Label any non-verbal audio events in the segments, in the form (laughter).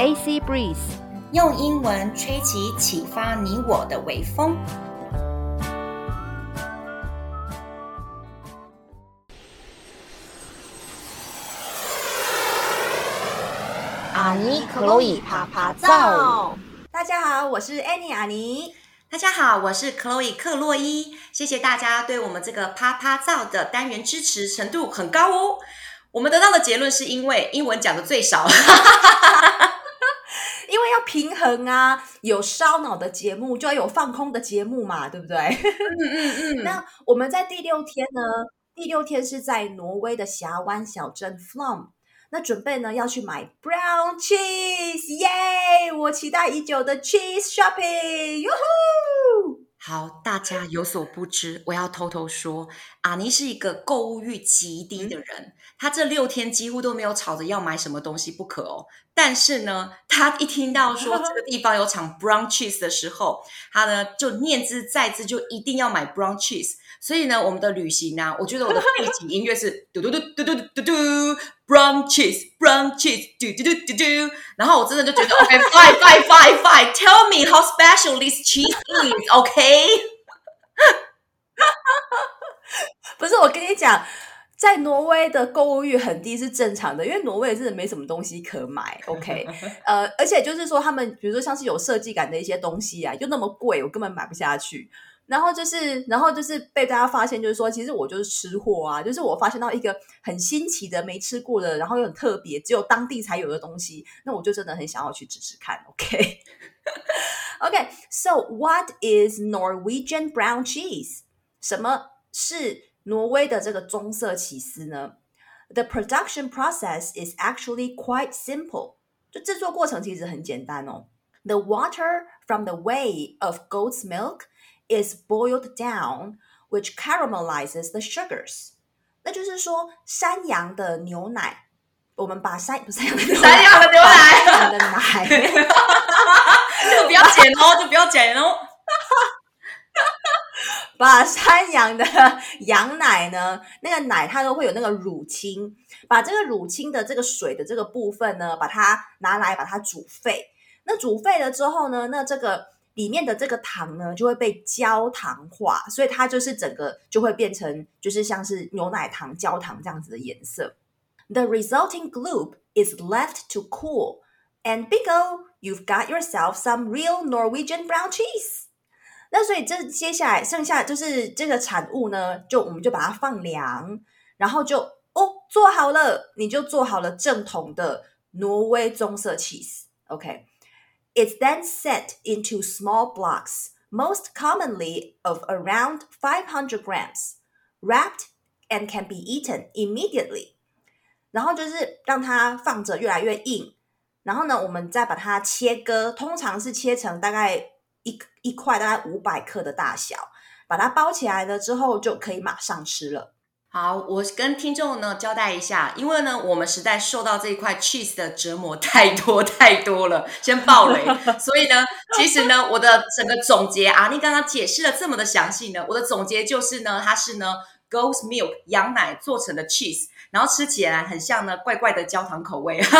AC Breeze，用英文吹起启发你我的微风。阿尼克洛伊啪啪照，大家好，我是 Annie 阿尼。大家好，我是 Chloe 克洛伊。谢谢大家对我们这个啪啪照的单元支持程度很高哦。我们得到的结论是因为英文讲的最少，因为要平衡啊，有烧脑的节目就要有放空的节目嘛，对不对？嗯嗯嗯。(laughs) 那我们在第六天呢？第六天是在挪威的峡湾小镇 Flom 那准备呢要去买 brown cheese，耶！我期待已久的 cheese shopping，哟呼！好，大家有所不知，我要偷偷说，阿尼是一个购物欲极低的人。他这六天几乎都没有吵着要买什么东西不可哦。但是呢，他一听到说这个地方有场 brown cheese 的时候，他呢就念之在之，就一定要买 brown cheese。所以呢，我们的旅行呢、啊，我觉得我的背景音乐是嘟嘟嘟嘟嘟嘟嘟 brown cheese brown cheese 嘟嘟嘟嘟嘟。然后我真的就觉得 OK fine fine fine fine tell me how special this cheese is OK。(laughs) 不是我跟你讲。在挪威的购物欲很低是正常的，因为挪威真的没什么东西可买。OK，(laughs) 呃，而且就是说，他们比如说像是有设计感的一些东西啊，就那么贵，我根本买不下去。然后就是，然后就是被大家发现，就是说，其实我就是吃货啊，就是我发现到一个很新奇的、没吃过的，然后又很特别，只有当地才有的东西，那我就真的很想要去吃吃看。OK，OK，So (laughs) what is Norwegian brown cheese？什么是？挪威的这个棕色起司呢，The production process is actually quite simple。就制作过程其实很简单哦。The water from the whey of goat's milk is boiled down, which caramelizes the sugars。那就是说，山羊的牛奶，我们把山不是 (laughs) 山羊的牛奶，山羊的奶，就 (laughs) 不要剪哦，就不要剪哦。(laughs) 把山羊的羊奶呢，那个奶它都会有那个乳清，把这个乳清的这个水的这个部分呢，把它拿来把它煮沸。那煮沸了之后呢，那这个里面的这个糖呢就会被焦糖化，所以它就是整个就会变成就是像是牛奶糖、焦糖这样子的颜色。The resulting gloop is left to cool, and bingo, you've got yourself some real Norwegian brown cheese. 那所以这接下来剩下就是这个产物呢，就我们就把它放凉，然后就哦做好了，你就做好了正统的挪威棕色 cheese。OK It's then set into small blocks, most commonly of around five hundred grams, wrapped and can be eaten immediately。然后就是让它放着越来越硬，然后呢，我们再把它切割，通常是切成大概。一一块大概五百克的大小，把它包起来了之后，就可以马上吃了。好，我跟听众呢交代一下，因为呢，我们实在受到这一块 cheese 的折磨太多太多了，先爆雷。(laughs) 所以呢，其实呢，我的整个总结啊，你刚刚解释了这么的详细呢，我的总结就是呢，它是呢 goat's milk 羊奶做成的 cheese，然后吃起来很像呢怪怪的焦糖口味。(laughs)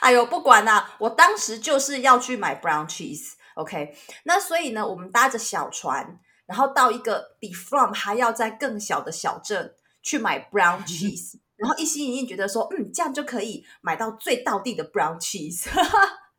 哎呦，不管啦，我当时就是要去买 brown cheese，OK？那所以呢，我们搭着小船，然后到一个比 From 还要在更小的小镇去买 brown (laughs) cheese，然后一心一意觉得说，嗯，这样就可以买到最道地的 brown cheese。(laughs)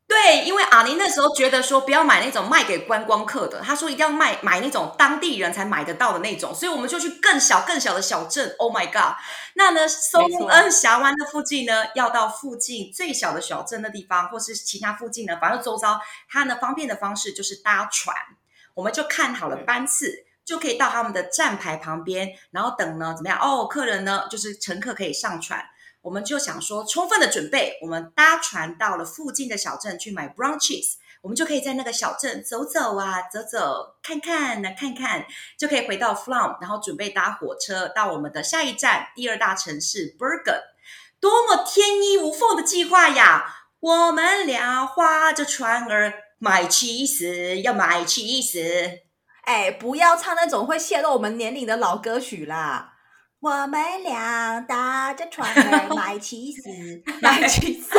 对，因为阿尼那时候觉得说不要买那种卖给观光客的，他说一定要卖买那种当地人才买得到的那种，所以我们就去更小更小的小镇。Oh my god！那呢，松恩峡湾的附近呢，要到附近最小的小镇的地方，或是其他附近呢，反正周遭它呢方便的方式就是搭船，我们就看好了班次，就可以到他们的站牌旁边，然后等呢怎么样？哦，客人呢就是乘客可以上船。我们就想说，充分的准备，我们搭船到了附近的小镇去买 brown cheese，我们就可以在那个小镇走走啊，走走看看呢，看看，就可以回到 Flum，然后准备搭火车到我们的下一站，第二大城市 Bergen。多么天衣无缝的计划呀！我们俩划着船儿买 cheese，要买 cheese。哎，不要唱那种会泄露我们年龄的老歌曲啦。我们俩搭着船儿卖起司，卖起司。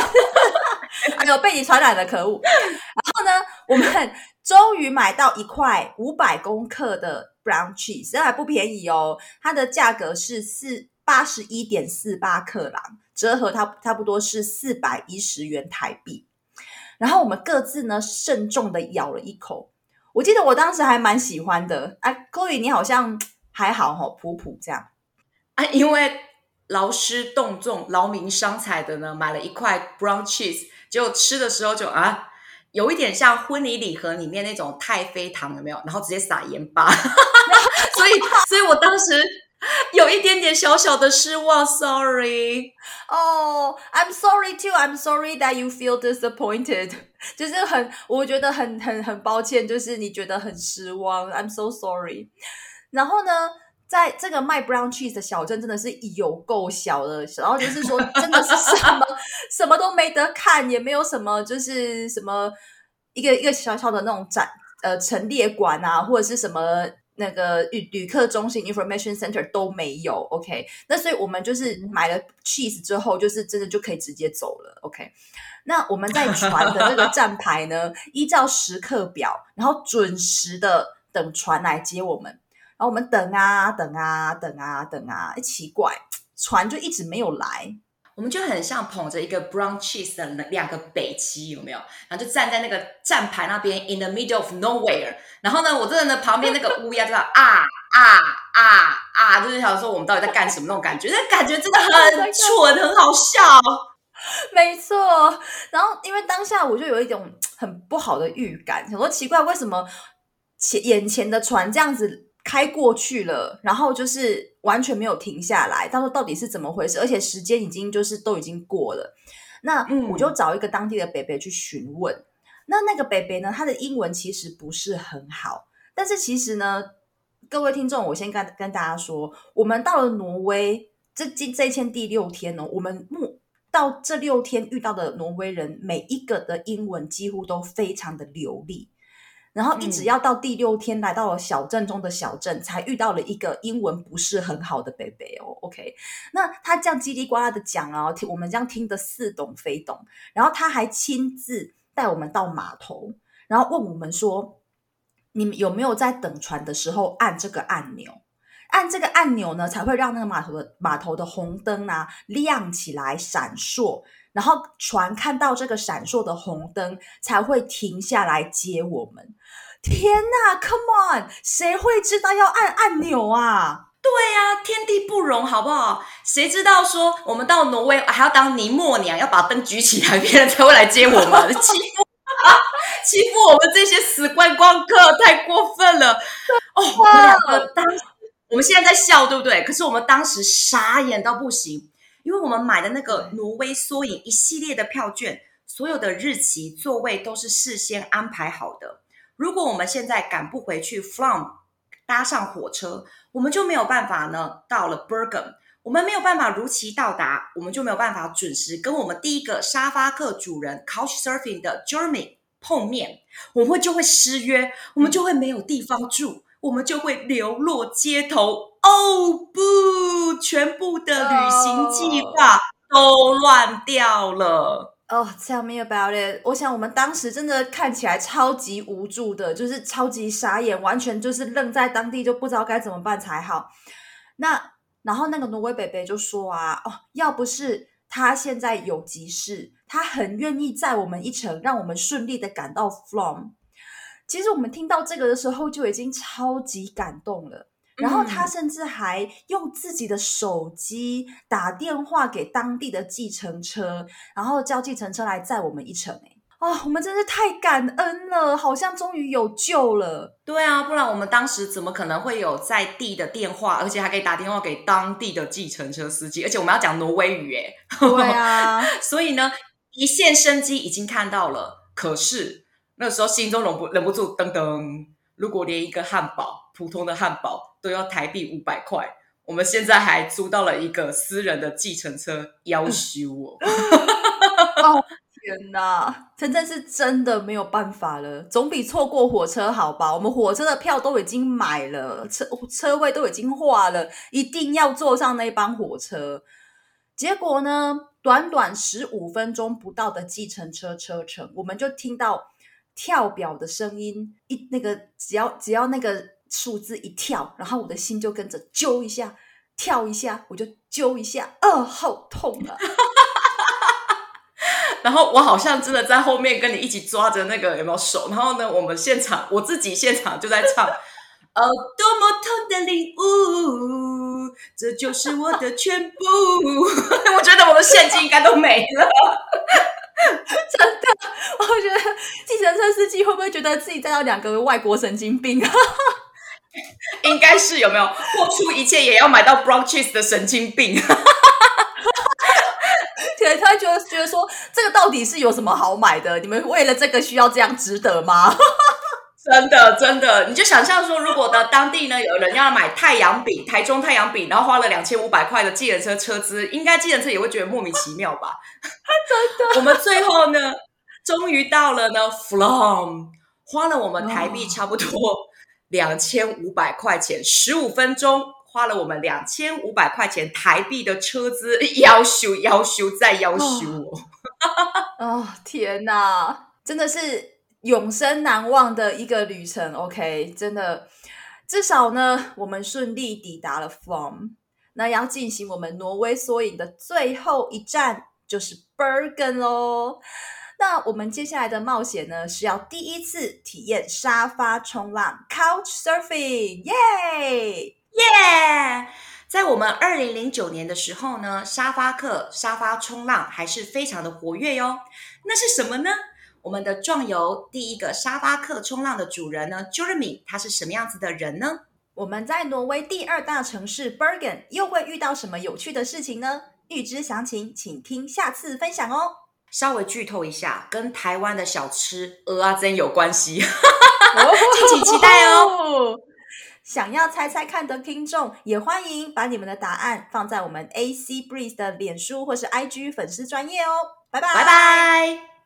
(laughs) 哎呦，被你传染了，可恶！然后呢，我们终于买到一块五百公克的 brown cheese，这还不便宜哦。它的价格是四八十一点四八克朗，折合它差不多是四百一十元台币。然后我们各自呢慎重的咬了一口，我记得我当时还蛮喜欢的。啊 coy 你好像还好吼、哦，普普这样。啊，因为劳师动众、劳民伤财的呢，买了一块 brown cheese，结果吃的时候就啊，有一点像婚礼礼盒里面那种太妃糖，有没有？然后直接撒盐巴，(laughs) 所以，所以我当时 (laughs) 有一点点小小的失望，sorry。哦、oh，I'm sorry too. I'm sorry that you feel disappointed. (laughs) 就是很，我觉得很很很抱歉，就是你觉得很失望。I'm so sorry. 然后呢？在这个卖 brown cheese 的小镇真的是有够小的，然后就是说真的是什么 (laughs) 什么都没得看，也没有什么就是什么一个一个小小的那种展呃陈列馆啊，或者是什么那个旅旅客中心 information center 都没有。OK，那所以我们就是买了 cheese 之后，就是真的就可以直接走了。OK，那我们在船的那个 (laughs) 站牌呢，依照时刻表，然后准时的等船来接我们。然后我们等啊等啊等啊等啊，哎，奇怪，船就一直没有来。我们就很像捧着一个 brown cheese 的两个北极，有没有？然后就站在那个站牌那边，in the middle of nowhere。然后呢，我真的呢，旁边那个乌鸦就在啊啊啊啊，就是想说我们到底在干什么那种感觉，那感觉真的很蠢，很好笑。(laughs) 没错。然后因为当下我就有一种很不好的预感，想说奇怪，为什么前眼前的船这样子？开过去了，然后就是完全没有停下来。他说到底是怎么回事？而且时间已经就是都已经过了。那我就找一个当地的北北去询问。嗯、那那个北北呢，他的英文其实不是很好。但是其实呢，各位听众，我先跟跟大家说，我们到了挪威这今这一天第六天呢，我们目到这六天遇到的挪威人，每一个的英文几乎都非常的流利。然后一直要到第六天，来到了小镇中的小镇，才遇到了一个英文不是很好的北北哦。OK，那他这样叽里呱啦的讲啊，听我们这样听得似懂非懂。然后他还亲自带我们到码头，然后问我们说：“你们有没有在等船的时候按这个按钮？按这个按钮呢，才会让那个码头的码头的红灯啊亮起来闪烁。”然后船看到这个闪烁的红灯，才会停下来接我们。天呐，Come on，谁会知道要按按钮啊？对呀、啊，天地不容，好不好？谁知道说我们到挪威还要当尼莫娘，要把灯举起来，别人才会来接我们？欺负啊！(laughs) 欺负我们这些死观光客，太过分了！哦，我们两个当，我们现在在笑，对不对？可是我们当时傻眼到不行。因为我们买的那个挪威缩影一系列的票券，所有的日期、座位都是事先安排好的。如果我们现在赶不回去 f r o m 搭上火车，我们就没有办法呢。到了 Bergen，我们没有办法如期到达，我们就没有办法准时跟我们第一个沙发客主人 Couchsurfing 的 Jeremy 碰面，我们会就会失约，我们就会没有地方住，我们就会流落街头。哦不，全部的旅行计划都乱掉了。哦、oh,，Tell me about it。我想我们当时真的看起来超级无助的，就是超级傻眼，完全就是愣在当地，就不知道该怎么办才好。那然后那个挪威伯伯就说啊，哦，要不是他现在有急事，他很愿意载我们一程，让我们顺利的赶到 Flum。其实我们听到这个的时候就已经超级感动了。然后他甚至还用自己的手机打电话给当地的计程车，然后叫计程车来载我们一程。哎，啊，我们真是太感恩了，好像终于有救了。对啊，不然我们当时怎么可能会有在地的电话，而且还可以打电话给当地的计程车司机？而且我们要讲挪威语，哎，对啊。(laughs) 所以呢，一线生机已经看到了，可是那时候心中忍不忍不住噔噔，如果连一个汉堡，普通的汉堡。都要台币五百块，我们现在还租到了一个私人的计程车，要修我。(laughs) 哦天哪，真的是真的没有办法了，总比错过火车好吧？我们火车的票都已经买了，车车位都已经画了，一定要坐上那班火车。结果呢，短短十五分钟不到的计程车车程，我们就听到跳表的声音，一那个只要只要那个数字一跳，然后我的心就跟着揪一下，跳一下，我就揪一下，哦，好痛啊！(laughs) 然后我好像真的在后面跟你一起抓着那个有没有手？然后呢，我们现场我自己现场就在唱，(laughs) 哦，多么痛的领悟，这就是我的全部。(laughs) 我觉得我的现金应该都没了，(laughs) 真的。我觉得计程车司机会不会觉得自己载到两个外国神经病啊？(laughs) 应该是有没有付出一切也要买到 brown cheese 的神经病？(laughs) 对他就觉得说，这个到底是有什么好买的？你们为了这个需要这样值得吗？真的，真的，你就想象说，如果呢当地呢有人要买太阳饼，台中太阳饼，然后花了两千五百块的计程车车资，应该计程车也会觉得莫名其妙吧？真的，我们最后呢，终于到了呢，from 花了我们台币差不多两千五百块钱，十五分钟。花了我们两千五百块钱台币的车资，要修要修再要修哦！哦天哪，真的是永生难忘的一个旅程。OK，真的，至少呢，我们顺利抵达了 Flom。那要进行我们挪威缩影的最后一站，就是 Bergen 喽。那我们接下来的冒险呢，是要第一次体验沙发冲浪 （Couch Surfing），耶！耶在我们二零零九年的时候呢，沙发客沙发冲浪还是非常的活跃哟。那是什么呢？我们的壮游第一个沙发客冲浪的主人呢，Jeremy，他是什么样子的人呢？我们在挪威第二大城市 Bergen 又会遇到什么有趣的事情呢？预知详情，请听下次分享哦。稍微剧透一下，跟台湾的小吃蚵仔煎有关系，(laughs) 敬请期待哦。(laughs) 想要猜猜看的听众，也欢迎把你们的答案放在我们 AC Breeze 的脸书或是 IG 粉丝专页哦。拜拜，拜拜。